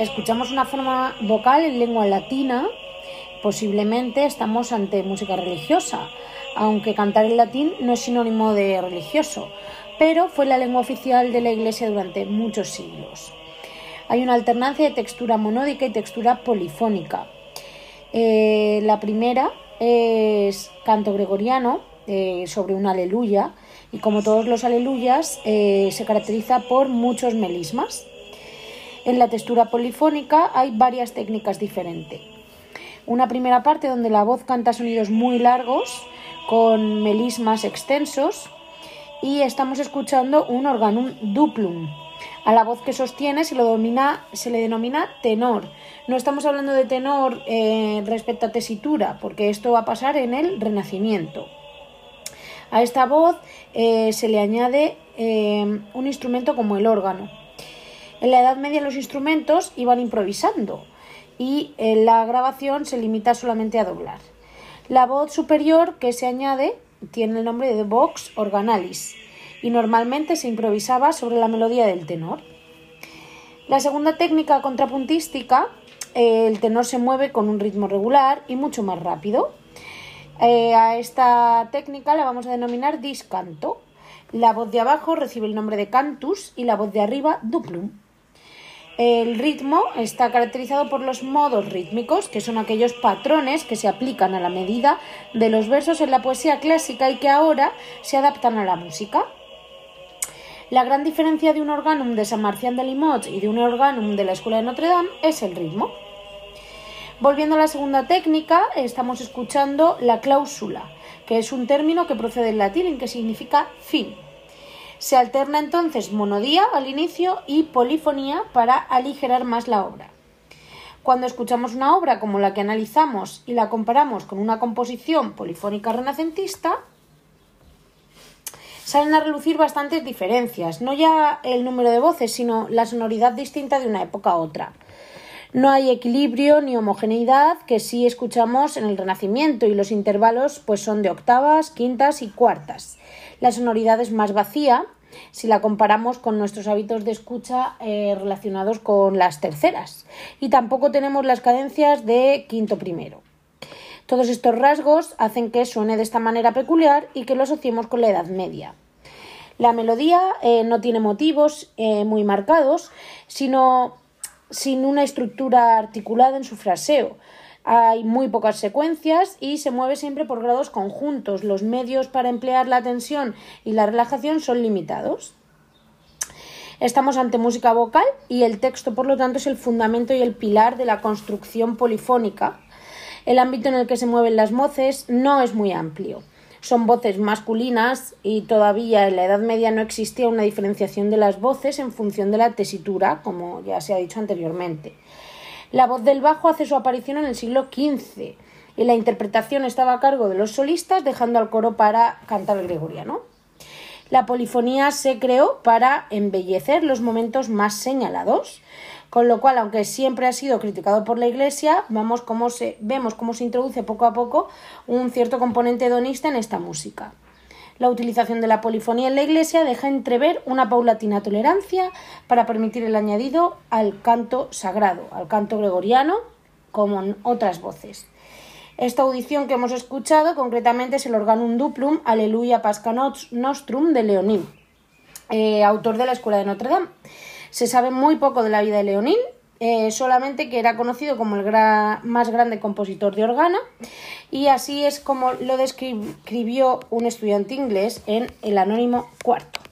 escuchamos una forma vocal en lengua latina, posiblemente estamos ante música religiosa, aunque cantar en latín no es sinónimo de religioso, pero fue la lengua oficial de la Iglesia durante muchos siglos. Hay una alternancia de textura monódica y textura polifónica. Eh, la primera es canto gregoriano eh, sobre un aleluya y como todos los aleluyas eh, se caracteriza por muchos melismas. En la textura polifónica hay varias técnicas diferentes. Una primera parte donde la voz canta sonidos muy largos con melismas extensos y estamos escuchando un organum duplum. A la voz que sostiene se, le denomina tenor. No estamos hablando de tenor eh, respecto a tesitura, porque esto va a pasar en el Renacimiento. A esta voz eh, se le añade eh, un instrumento como el órgano. En la Edad Media los instrumentos iban improvisando y en la grabación se limita solamente a doblar. La voz superior que se añade tiene el nombre de vox organalis y normalmente se improvisaba sobre la melodía del tenor. La segunda técnica contrapuntística, eh, el tenor se mueve con un ritmo regular y mucho más rápido. Eh, a esta técnica la vamos a denominar discanto. La voz de abajo recibe el nombre de cantus y la voz de arriba duplum. El ritmo está caracterizado por los modos rítmicos, que son aquellos patrones que se aplican a la medida de los versos en la poesía clásica y que ahora se adaptan a la música. La gran diferencia de un organum de San Marcián de Limoges y de un organum de la Escuela de Notre Dame es el ritmo. Volviendo a la segunda técnica, estamos escuchando la cláusula, que es un término que procede del latín en que significa fin. Se alterna entonces monodía al inicio y polifonía para aligerar más la obra. Cuando escuchamos una obra como la que analizamos y la comparamos con una composición polifónica renacentista, salen a relucir bastantes diferencias, no ya el número de voces, sino la sonoridad distinta de una época a otra. No hay equilibrio ni homogeneidad que sí escuchamos en el Renacimiento y los intervalos pues son de octavas, quintas y cuartas. La sonoridad es más vacía si la comparamos con nuestros hábitos de escucha eh, relacionados con las terceras. Y tampoco tenemos las cadencias de quinto primero. Todos estos rasgos hacen que suene de esta manera peculiar y que lo asociemos con la Edad Media. La melodía eh, no tiene motivos eh, muy marcados, sino sin una estructura articulada en su fraseo. Hay muy pocas secuencias y se mueve siempre por grados conjuntos. Los medios para emplear la tensión y la relajación son limitados. Estamos ante música vocal y el texto, por lo tanto, es el fundamento y el pilar de la construcción polifónica. El ámbito en el que se mueven las voces no es muy amplio. Son voces masculinas y todavía en la Edad Media no existía una diferenciación de las voces en función de la tesitura, como ya se ha dicho anteriormente. La voz del bajo hace su aparición en el siglo XV y la interpretación estaba a cargo de los solistas, dejando al coro para cantar el gregoriano. La polifonía se creó para embellecer los momentos más señalados, con lo cual, aunque siempre ha sido criticado por la Iglesia, vamos cómo se, vemos cómo se introduce poco a poco un cierto componente hedonista en esta música. La utilización de la polifonía en la Iglesia deja entrever una paulatina tolerancia para permitir el añadido al canto sagrado, al canto gregoriano, como en otras voces. Esta audición que hemos escuchado concretamente es el Organum Duplum Aleluya Pasca Nostrum de Leonín, eh, autor de la Escuela de Notre Dame. Se sabe muy poco de la vida de Leonín, eh, solamente que era conocido como el más grande compositor de órgano y así es como lo describió un estudiante inglés en El Anónimo Cuarto.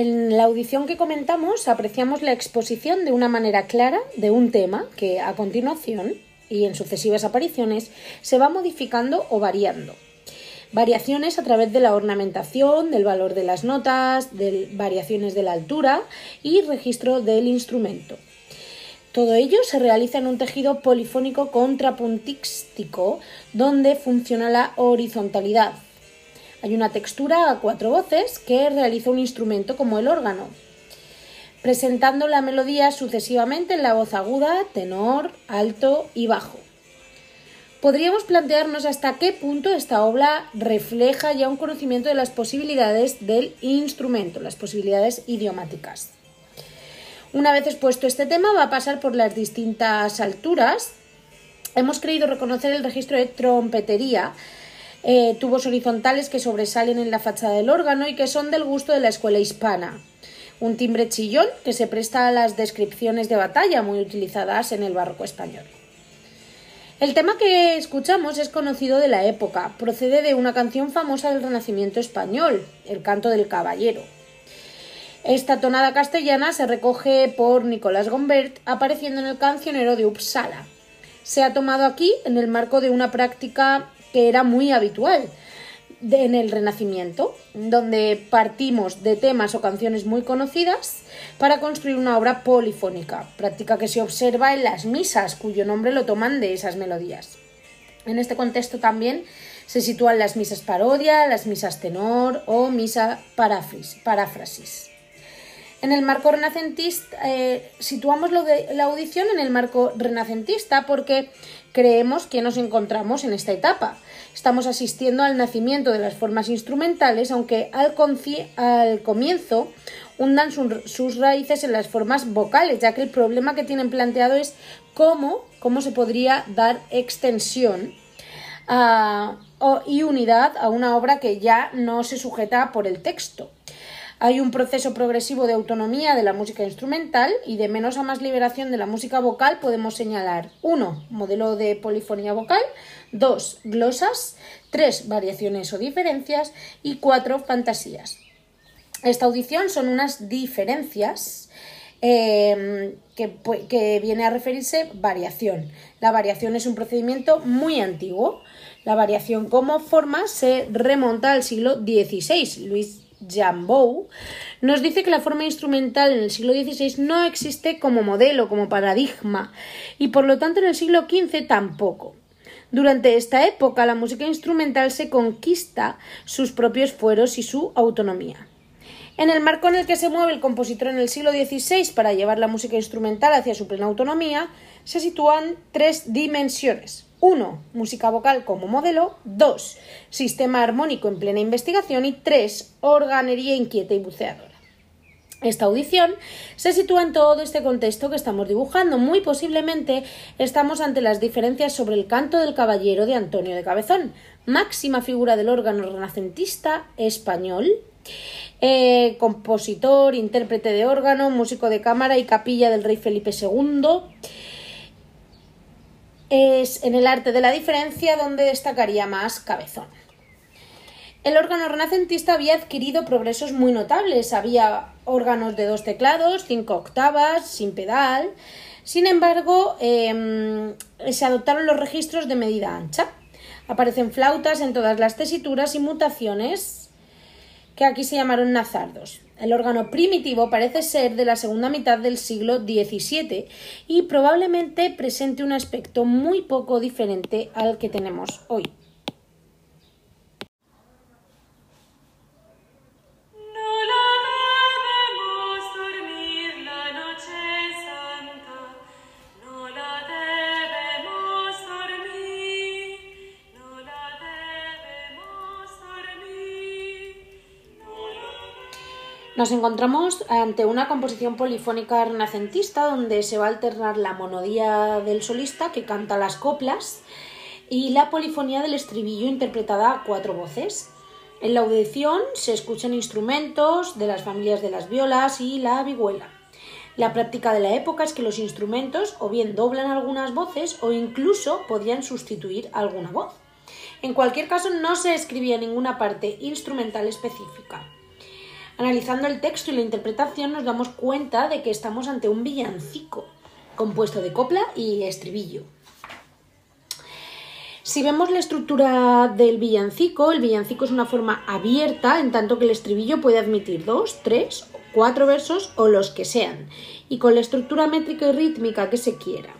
En la audición que comentamos apreciamos la exposición de una manera clara de un tema que a continuación y en sucesivas apariciones se va modificando o variando. Variaciones a través de la ornamentación, del valor de las notas, de variaciones de la altura y registro del instrumento. Todo ello se realiza en un tejido polifónico contrapuntístico donde funciona la horizontalidad, Hay una textura a cuatro voces que realiza un instrumento como el órgano, presentando la melodía sucesivamente en la voz aguda, tenor, alto y bajo. Podríamos plantearnos hasta qué punto esta obra refleja ya un conocimiento de las posibilidades del instrumento, las posibilidades idiomáticas. Una vez expuesto este tema, va a pasar por las distintas alturas. Hemos creído reconocer el registro de trompetería, eh, tubos horizontales que sobresalen en la fachada del órgano y que son del gusto de la escuela hispana un timbre chillón que se presta a las descripciones de batalla muy utilizadas en el barroco español. El tema que escuchamos es conocido de la época, procede de una canción famosa del Renacimiento español, El canto del caballero. Esta tonada castellana se recoge por Nicolás Gombert apareciendo en el cancionero de Uppsala. Se ha tomado aquí en el marco de una práctica que era muy habitual, en el Renacimiento, donde partimos de temas o canciones muy conocidas para construir una obra polifónica, práctica que se observa en las misas, cuyo nombre lo toman de esas melodías. En este contexto también se sitúan las misas parodia, las misas tenor o misa paráfrasis. En el marco renacentista, eh, situamos la audición en el marco renacentista porque creemos que nos encontramos en esta etapa estamos asistiendo al nacimiento de las formas instrumentales, aunque al, comienzo hundan sus raíces en las formas vocales, ya que el problema que tienen planteado es cómo, cómo se podría dar extensión y unidad a una obra que ya no se sujeta por el texto. Hay un proceso progresivo de autonomía de la música instrumental y de menos a más liberación de la música vocal podemos señalar 1. Modelo de polifonía vocal, 2. Glosas, 3. Variaciones o diferencias y 4. Fantasías. Esta audición son unas diferencias em, que, que, viene a referirse variación. La variación es un procedimiento muy antiguo. La variación como forma se remonta al siglo XVI. Luis Jambou, nos dice que la forma instrumental en el siglo XVI no existe como modelo, como paradigma, y por lo tanto en el siglo XV tampoco. Durante esta época la música instrumental se conquista sus propios fueros y su autonomía. En el marco en el que se mueve el compositor en el siglo XVI para llevar la música instrumental hacia su plena autonomía, se sitúan tres dimensiones. 1. Música vocal como modelo. 2. Sistema armónico en plena investigación. Y 3. Organería inquieta y buceadora. Esta audición se sitúa en todo este contexto que estamos dibujando. Muy posiblemente estamos ante las diferencias sobre el canto del caballero de Antonio de Cabezón, máxima figura del órgano renacentista español, eh, compositor, intérprete de órgano, músico de cámara y capilla del rey Felipe II. Es en el arte de la diferencia donde destacaría más Cabezón. El órgano renacentista había adquirido progresos muy notables. Había órganos de dos teclados, cinco octavas, sin pedal. Sin embargo, em, se adoptaron los registros de medida ancha. Aparecen flautas en todas las tesituras y mutaciones que aquí se llamaron nazardos. El órgano primitivo parece ser de la segunda mitad del siglo XVII y probablemente presente un aspecto muy poco diferente al que tenemos hoy. Nos encontramos ante una composición polifónica renacentista donde se va a alternar la monodía del solista que canta las coplas y la polifonía del estribillo interpretada a cuatro voces. En la audición se escuchan instrumentos de las familias de las violas y la vihuela. La práctica de la época es que los instrumentos o bien doblan algunas voces o incluso podían sustituir alguna voz. En cualquier caso no se escribía ninguna parte instrumental específica. Analizando el texto y la interpretación nos damos cuenta de que estamos ante un villancico compuesto de copla y estribillo. Si vemos la estructura del villancico, el villancico es una forma abierta, en tanto que el estribillo puede admitir dos, tres, cuatro versos o los que sean, y con la estructura métrica y rítmica que se quiera.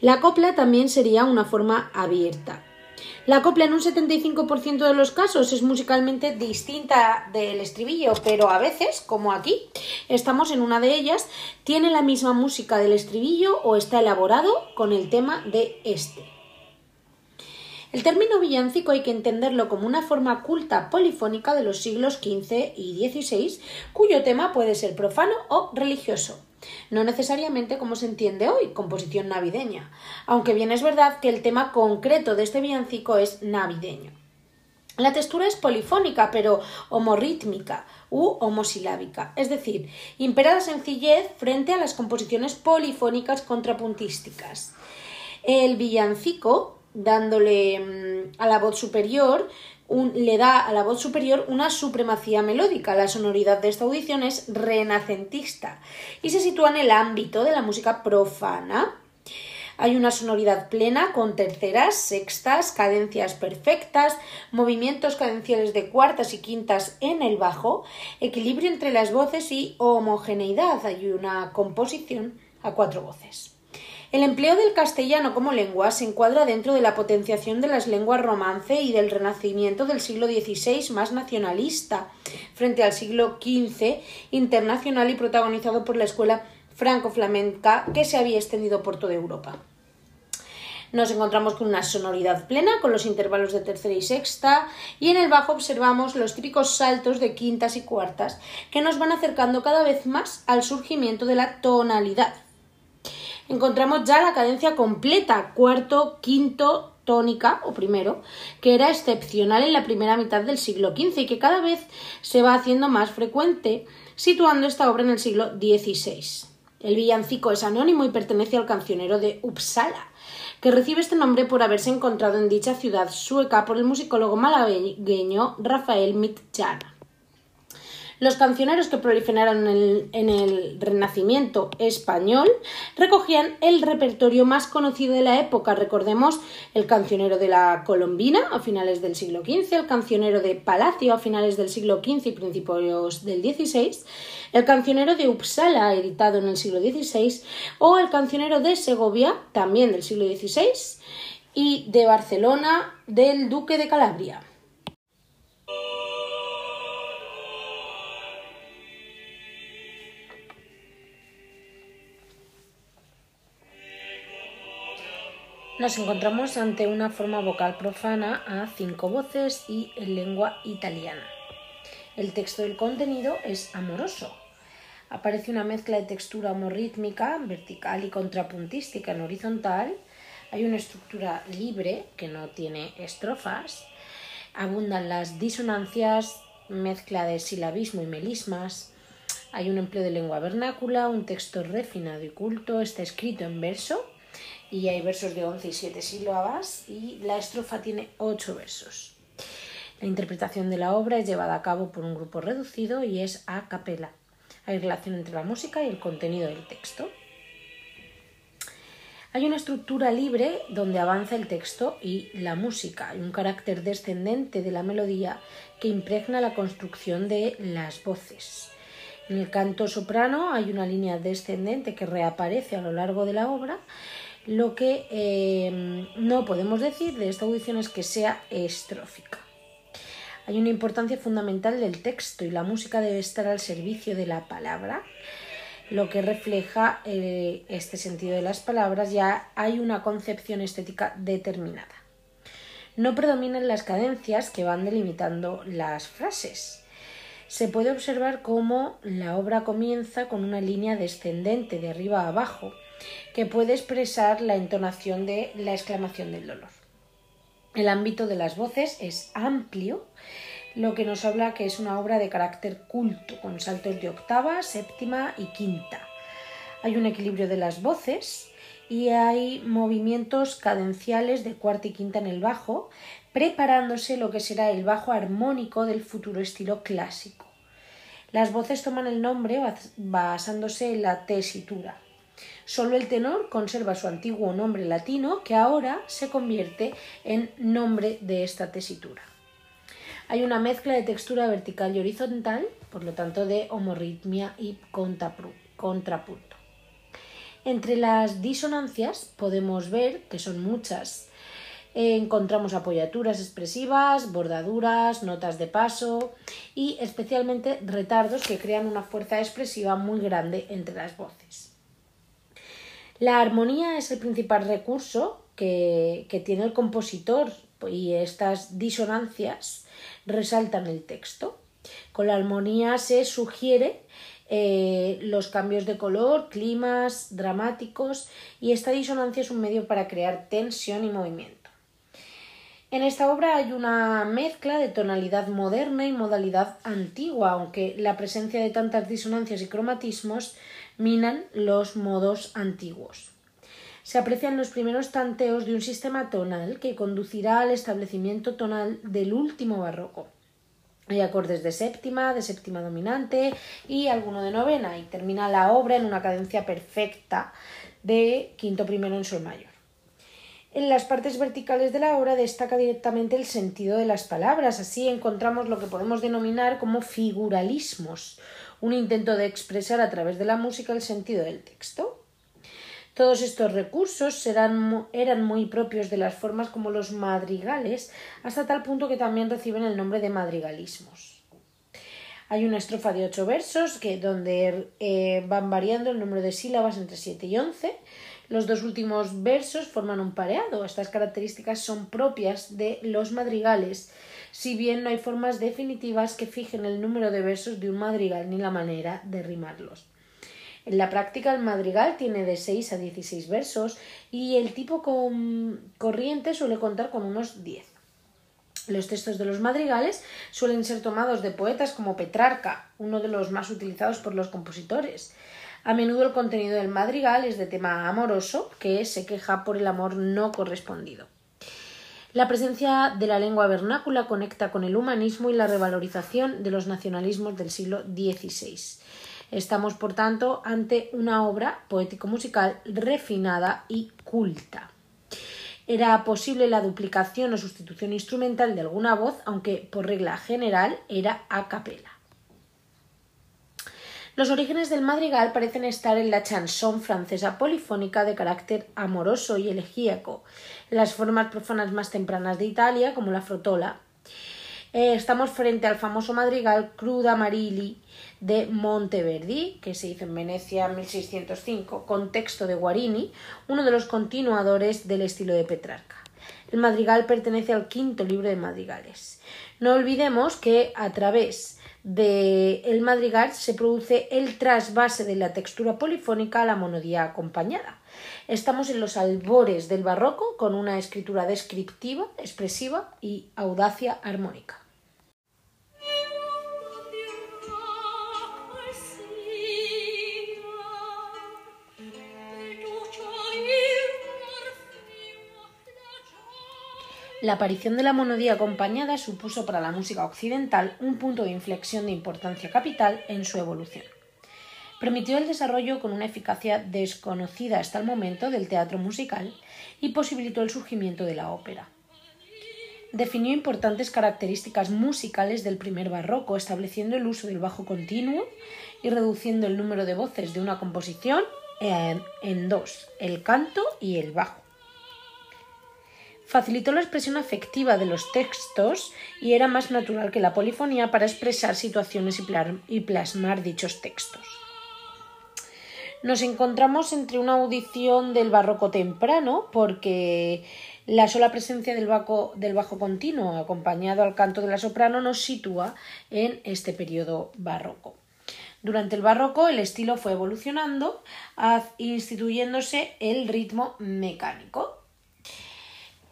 La copla también sería una forma abierta. La copla en un 75% de los casos es musicalmente distinta del estribillo, pero a veces, como aquí, estamos en una de ellas, tiene la misma música del estribillo o está elaborado con el tema de este. El término villancico hay que entenderlo como una forma culta polifónica de los siglos XV y XVI, cuyo tema puede ser profano o religioso no necesariamente como se entiende hoy, composición navideña, aunque bien es verdad que el tema concreto de este villancico es navideño. La textura es polifónica, pero homorítmica u homosilábica, es decir, impera la sencillez frente a las composiciones polifónicas contrapuntísticas. El villancico, dándole mm, a la voz superior le da a la voz superior una supremacía melódica. La sonoridad de esta audición es renacentista y se sitúa en el ámbito de la música profana. Hay una sonoridad plena con terceras, sextas, cadencias perfectas, movimientos cadenciales de cuartas y quintas en el bajo, equilibrio entre las voces y homogeneidad. Hay una composición a cuatro voces. El empleo del castellano como lengua se encuadra dentro de la potenciación de las lenguas romance y del renacimiento del siglo XVI más nacionalista, frente al siglo XV internacional y protagonizado por la escuela franco-flamenca que se había extendido por toda Europa. Nos encontramos con una sonoridad plena, con los intervalos de tercera y sexta, y en el bajo observamos los típicos saltos de quintas y cuartas que nos van acercando cada vez más al surgimiento de la tonalidad encontramos ya la cadencia completa, cuarto, quinto, tónica o primero, que era excepcional en la primera mitad del siglo XV y que cada vez se va haciendo más frecuente, situando esta obra en el siglo XVI. El villancico es anónimo y pertenece al cancionero de Uppsala, que recibe este nombre por haberse encontrado en dicha ciudad sueca por el musicólogo malagueño Rafael Mitjana. Los cancioneros que proliferaron en el, Renacimiento español recogían el repertorio más conocido de la época. Recordemos el cancionero de la Colombina a finales del siglo XV, el cancionero de Palacio a finales del siglo XV y principios del XVI, el cancionero de Uppsala, editado en el siglo XVI, o el cancionero de Segovia, también del siglo XVI, y de Barcelona del Duque de Calabria. Nos encontramos ante una forma vocal profana a cinco voces y en lengua italiana. El texto del contenido es amoroso. Aparece una mezcla de textura homorítmica, vertical y contrapuntística en horizontal. Hay una estructura libre que no tiene estrofas. Abundan las disonancias, mezcla de silabismo y melismas. Hay un empleo de lengua vernácula, un texto refinado y culto. Está escrito en verso y hay versos de 11 y 7 sílabas y la estrofa tiene 8 versos. La interpretación de la obra es llevada a cabo por un grupo reducido y es a capela. Hay relación entre la música y el contenido del texto. Hay una estructura libre donde avanza el texto y la música. Hay un carácter descendente de la melodía que impregna la construcción de las voces. En el canto soprano hay una línea descendente que reaparece a lo largo de la obra lo que eh, no podemos decir de esta audición es que sea estrófica. Hay una importancia fundamental del texto y la música debe estar al servicio de la palabra, lo que refleja eh, este sentido de las palabras, ya hay una concepción estética determinada. No predominan las cadencias que van delimitando las frases. Se puede observar cómo la obra comienza con una línea descendente de arriba a abajo, que puede expresar la entonación de la exclamación del dolor. El ámbito de las voces es amplio, lo que nos habla que es una obra de carácter culto, con saltos de octava, séptima y quinta. Hay un equilibrio de las voces y hay movimientos cadenciales de cuarta y quinta en el bajo, preparándose lo que será el bajo armónico del futuro estilo clásico. Las voces toman el nombre basándose en la tesitura. Solo el tenor conserva su antiguo nombre latino, que ahora se convierte en nombre de esta tesitura. Hay una mezcla de textura vertical y horizontal, por lo tanto de homorritmia y contrapunto. Entre las disonancias podemos ver, que son muchas, encontramos apoyaturas expresivas, bordaduras, notas de paso y especialmente retardos que crean una fuerza expresiva muy grande entre las voces. La armonía es el principal recurso que, que tiene el compositor y estas disonancias resaltan el texto. Con la armonía se sugiere eh, los cambios de color, climas dramáticos y esta disonancia es un medio para crear tensión y movimiento. En esta obra hay una mezcla de tonalidad moderna y modalidad antigua, aunque la presencia de tantas disonancias y cromatismos minan los modos antiguos. Se aprecian los primeros tanteos de un sistema tonal que conducirá al establecimiento tonal del último barroco. Hay acordes de séptima, de séptima dominante y alguno de novena y termina la obra en una cadencia perfecta de quinto primero en sol mayor. En las partes verticales de la obra destaca directamente el sentido de las palabras. Así encontramos lo que podemos denominar como figuralismos, un intento de expresar a través de la música el sentido del texto. Todos estos recursos eran muy propios de las formas como los madrigales, hasta tal punto que también reciben el nombre de madrigalismos. Hay una estrofa de ocho versos que, donde eh, van variando el número de sílabas entre siete y once. Los dos últimos versos forman un pareado. Estas características son propias de los madrigales, si bien no hay formas definitivas que fijen el número de versos de un madrigal ni la manera de rimarlos. En la práctica el madrigal tiene de 6 a 16 versos y el tipo corriente suele contar con unos 10. Los textos de los madrigales suelen ser tomados de poetas como Petrarca, uno de los más utilizados por los compositores. A menudo el contenido del madrigal es de tema amoroso, que se queja por el amor no correspondido. La presencia de la lengua vernácula conecta con el humanismo y la revalorización de los nacionalismos del siglo XVI. Estamos, por tanto, ante una obra poético-musical refinada y culta. Era posible la duplicación o sustitución instrumental de alguna voz, aunque por regla general era a capela. Los orígenes del madrigal parecen estar en la chanson francesa polifónica de carácter amoroso y elegíaco, las formas profanas más tempranas de Italia, como la frotola. Eh, estamos frente al famoso madrigal Cruda Marilli de Monteverdi, que se hizo en Venecia en 1605, con texto de Guarini, uno de los continuadores del estilo de Petrarca. El madrigal pertenece al quinto libro de madrigales. No olvidemos que a través del el madrigal se produce el trasvase de la textura polifónica a la monodía acompañada. Estamos en los albores del barroco con una escritura descriptiva, expresiva y audacia armónica. La aparición de la monodía acompañada supuso para la música occidental un punto de inflexión de importancia capital en su evolución. Permitió el desarrollo con una eficacia desconocida hasta el momento del teatro musical y posibilitó el surgimiento de la ópera. Definió importantes características musicales del primer barroco, estableciendo el uso del bajo continuo y reduciendo el número de voces de una composición en, en dos, el canto y el bajo facilitó la expresión afectiva de los textos y era más natural que la polifonía para expresar situaciones y plasmar dichos textos. Nos encontramos entre una audición del barroco temprano, porque la sola presencia del bajo, continuo acompañado al canto de la soprano nos sitúa en este periodo barroco. Durante el barroco el estilo fue evolucionando, instituyéndose el ritmo mecánico,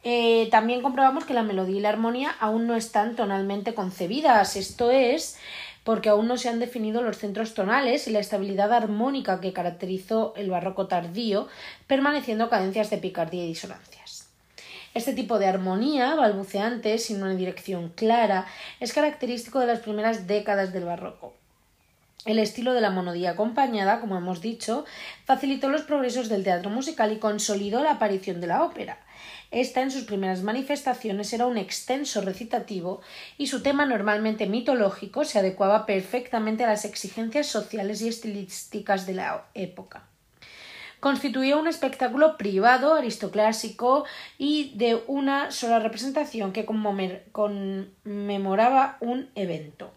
eh, también comprobamos que la melodía y la armonía aún no están tonalmente concebidas. Esto es porque aún no se han definido los centros tonales y la estabilidad armónica que caracterizó el barroco tardío, permaneciendo cadencias de picardía y disonancias. Este tipo de armonía, balbuceante, sin una dirección clara, es característico de las primeras décadas del barroco. El estilo de la monodía acompañada, como hemos dicho, facilitó los progresos del teatro musical y consolidó la aparición de la ópera. Esta en sus primeras manifestaciones era un extenso recitativo y su tema normalmente mitológico se adecuaba perfectamente a las exigencias sociales y estilísticas de la época. constituía un espectáculo privado, aristoclásico y de una sola representación que conmemoraba un evento.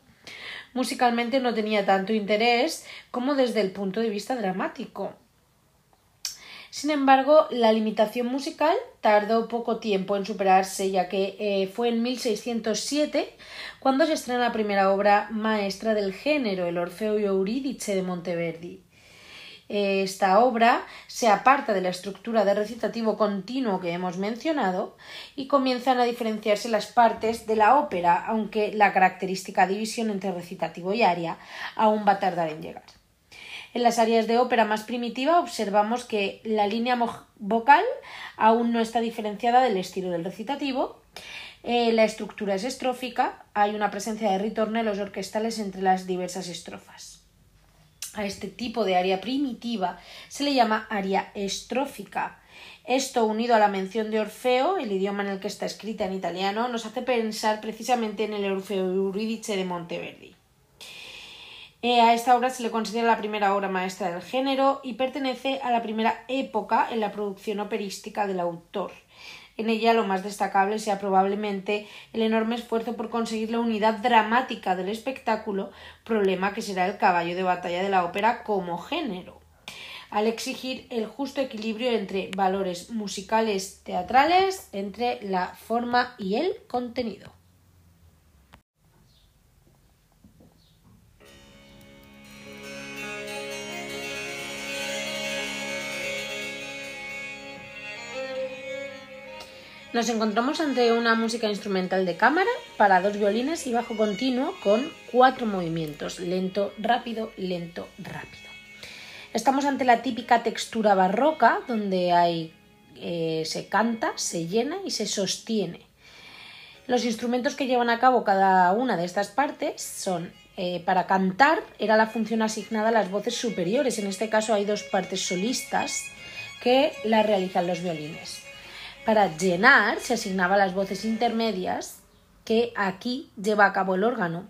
Musicalmente no tenía tanto interés como desde el punto de vista dramático. Sin embargo, la limitación musical tardó poco tiempo en superarse, ya que eh, fue en 1607 cuando se estrena la primera obra maestra del género, el Orfeo y Eurídice de Monteverdi. Esta obra se aparta de la estructura de recitativo continuo que hemos mencionado y comienzan a diferenciarse las partes de la ópera, aunque la característica división entre recitativo y aria aún va a tardar en llegar. En las áreas de ópera más primitiva observamos que la línea vocal aún no está diferenciada del estilo del recitativo. Eh, la estructura es estrófica, hay una presencia de ritornelos orquestales entre las diversas estrofas. A este tipo de área primitiva se le llama área estrófica. Esto, unido a la mención de Orfeo, el idioma en el que está escrita en italiano, nos hace pensar precisamente en el Orfeo Euridice de Monteverdi. Eh, a esta obra se le considera la primera obra maestra del género y pertenece a la primera época en la producción operística del autor. En ella lo más destacable sea probablemente el enorme esfuerzo por conseguir la unidad dramática del espectáculo, problema que será el caballo de batalla de la ópera como género, al exigir el justo equilibrio entre valores musicales teatrales, entre la forma y el contenido. Nos encontramos ante una música instrumental de cámara para dos violines y bajo continuo con cuatro movimientos, lento, rápido, lento, rápido. Estamos ante la típica textura barroca donde hay, eh, se canta, se llena y se sostiene. Los instrumentos que llevan a cabo cada una de estas partes son eh, para cantar era la función asignada a las voces superiores. En este caso hay dos partes solistas que la realizan los violines. Para llenar se asignaban las voces intermedias que aquí lleva a cabo el órgano,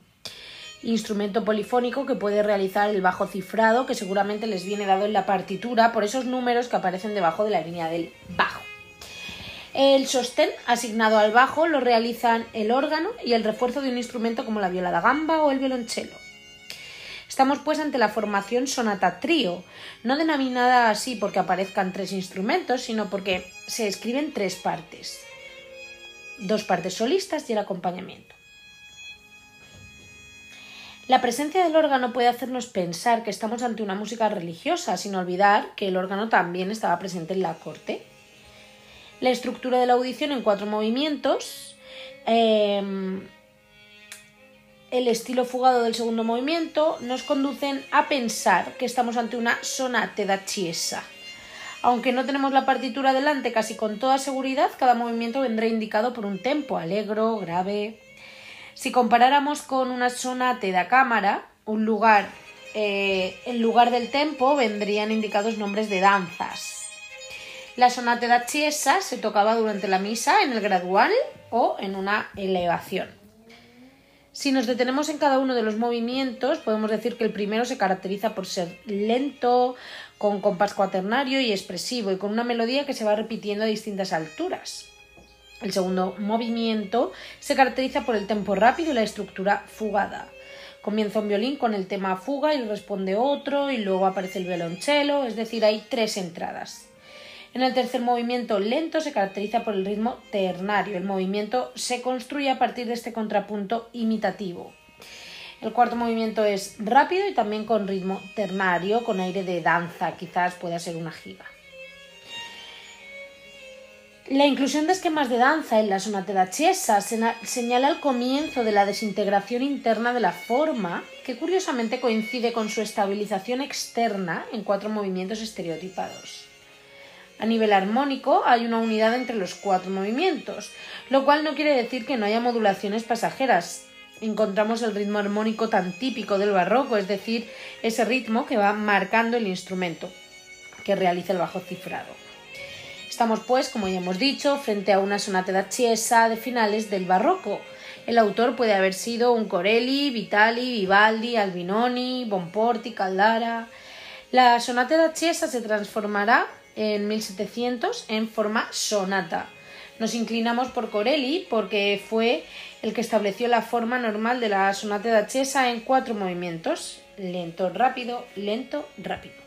instrumento polifónico que puede realizar el bajo cifrado que seguramente les viene dado en la partitura por esos números que aparecen debajo de la línea del bajo. El sostén asignado al bajo lo realizan el órgano y el refuerzo de un instrumento como la viola da gamba o el violonchelo. Estamos pues ante la formación sonata trío, no denominada así porque aparezcan tres instrumentos, sino porque se escriben tres partes. Dos partes solistas y el acompañamiento. La presencia del órgano puede hacernos pensar que estamos ante una música religiosa, sin olvidar que el órgano también estaba presente en la corte. La estructura de la audición en cuatro movimientos em, el estilo fugado del segundo movimiento nos conducen a pensar que estamos ante una sonate da chiesa. Aunque no tenemos la partitura delante casi con toda seguridad, cada movimiento vendrá indicado por un tempo alegro, grave. Si comparáramos con una sonate da cámara, un lugar, eh, en lugar del tempo vendrían indicados nombres de danzas. La sonate da chiesa se tocaba durante la misa en el gradual o en una elevación. Si nos detenemos en cada uno de los movimientos, podemos decir que el primero se caracteriza por ser lento, con compás cuaternario y expresivo, y con una melodía que se va repitiendo a distintas alturas. El segundo movimiento se caracteriza por el tempo rápido y la estructura fugada. Comienza un violín con el tema fuga y responde otro, y luego aparece el violonchelo, es decir, hay tres entradas. En el tercer movimiento lento se caracteriza por el ritmo ternario. El movimiento se construye a partir de este contrapunto imitativo. El cuarto movimiento es rápido y también con ritmo ternario, con aire de danza, quizás pueda ser una giga. La inclusión de esquemas de danza en la sonata da chiesa señala el comienzo de la desintegración interna de la forma, que curiosamente coincide con su estabilización externa en cuatro movimientos estereotipados. A nivel armónico hay una unidad entre los cuatro movimientos, lo cual no quiere decir que no haya modulaciones pasajeras. Encontramos el ritmo armónico tan típico del barroco, es decir, ese ritmo que va marcando el instrumento que realiza el bajo cifrado. Estamos, pues, como ya hemos dicho, frente a una sonata da chiesa de finales del barroco. El autor puede haber sido un Corelli, Vitali, Vivaldi, Albinoni, Bonporti, Caldara. La sonata da Chiesa se transformará en 1700 en forma sonata. Nos inclinamos por Corelli porque fue el que estableció la forma normal de la sonata da Chiesa en cuatro movimientos, lento, rápido, lento, rápido.